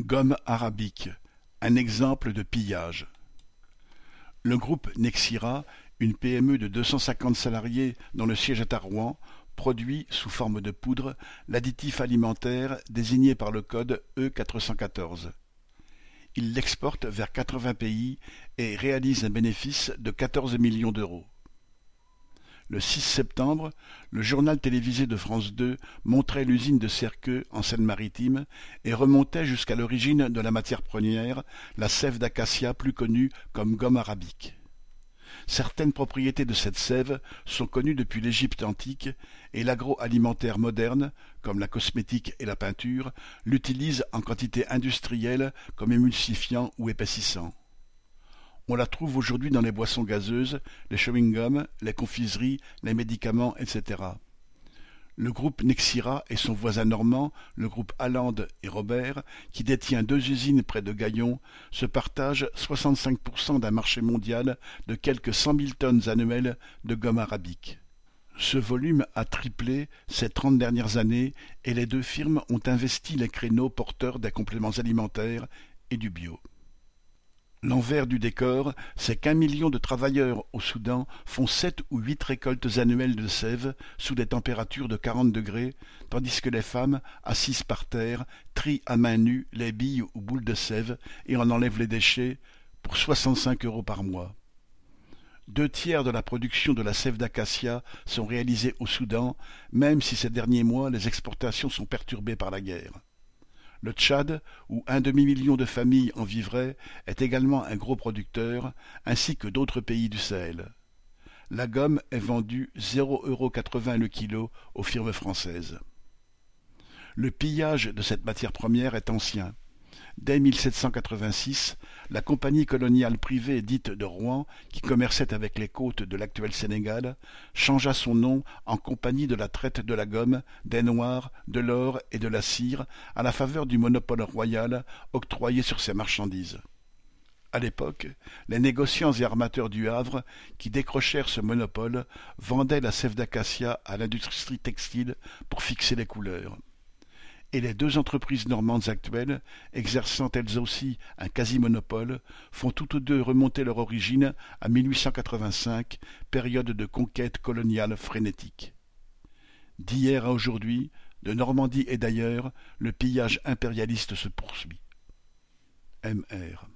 Gomme arabique, un exemple de pillage. Le groupe Nexira, une PME de deux cent cinquante salariés dont le siège est à Rouen, produit, sous forme de poudre, l'additif alimentaire désigné par le code E414. Il l'exporte vers quatre-vingts pays et réalise un bénéfice de quatorze millions d'euros. Le 6 septembre, le journal télévisé de France 2 montrait l'usine de Cerqueux, en Seine-Maritime, et remontait jusqu'à l'origine de la matière première, la sève d'acacia plus connue comme gomme arabique. Certaines propriétés de cette sève sont connues depuis l'Égypte antique, et l'agroalimentaire moderne, comme la cosmétique et la peinture, l'utilise en quantité industrielle comme émulsifiant ou épaississant. On la trouve aujourd'hui dans les boissons gazeuses, les chewing-gums, les confiseries, les médicaments, etc. Le groupe Nexira et son voisin normand, le groupe Alland et Robert, qui détient deux usines près de Gaillon, se partagent 65% d'un marché mondial de quelques cent mille tonnes annuelles de gomme arabique. Ce volume a triplé ces trente dernières années et les deux firmes ont investi les créneaux porteurs des compléments alimentaires et du bio. L'envers du décor, c'est qu'un million de travailleurs au Soudan font sept ou huit récoltes annuelles de sève sous des températures de quarante degrés, tandis que les femmes, assises par terre, trient à main nue les billes ou boules de sève et en enlèvent les déchets pour soixante-cinq euros par mois. Deux tiers de la production de la sève d'acacia sont réalisés au Soudan, même si ces derniers mois les exportations sont perturbées par la guerre. Le Tchad, où un demi-million de familles en vivraient, est également un gros producteur, ainsi que d'autres pays du Sahel. La gomme est vendue zéro euro quatre-vingts le kilo aux firmes françaises. Le pillage de cette matière première est ancien. Dès 1786, la compagnie coloniale privée dite de Rouen, qui commerçait avec les côtes de l'actuel Sénégal, changea son nom en Compagnie de la traite de la gomme, des noirs, de l'or et de la cire, à la faveur du monopole royal octroyé sur ces marchandises. À l'époque, les négociants et armateurs du Havre, qui décrochèrent ce monopole, vendaient la sève d'acacia à l'industrie textile pour fixer les couleurs et les deux entreprises normandes actuelles, exerçant elles aussi un quasi-monopole, font toutes deux remonter leur origine à 1885, période de conquête coloniale frénétique. D'hier à aujourd'hui, de Normandie et d'ailleurs, le pillage impérialiste se poursuit. M.R.